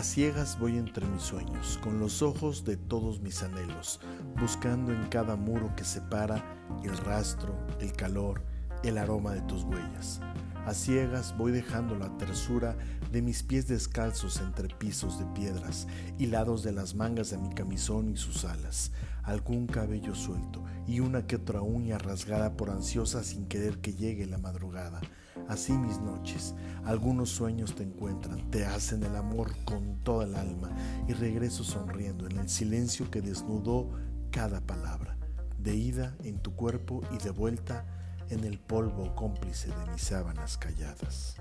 A ciegas voy entre mis sueños, con los ojos de todos mis anhelos, buscando en cada muro que separa el rastro, el calor, el aroma de tus huellas. A ciegas voy dejando la tersura de mis pies descalzos entre pisos de piedras, hilados de las mangas de mi camisón y sus alas, algún cabello suelto y una que otra uña rasgada por ansiosa sin querer que llegue la madrugada. Así mis noches, algunos sueños te encuentran, te hacen el amor con toda el alma y regreso sonriendo en el silencio que desnudó cada palabra, de ida en tu cuerpo y de vuelta en el polvo cómplice de mis sábanas calladas.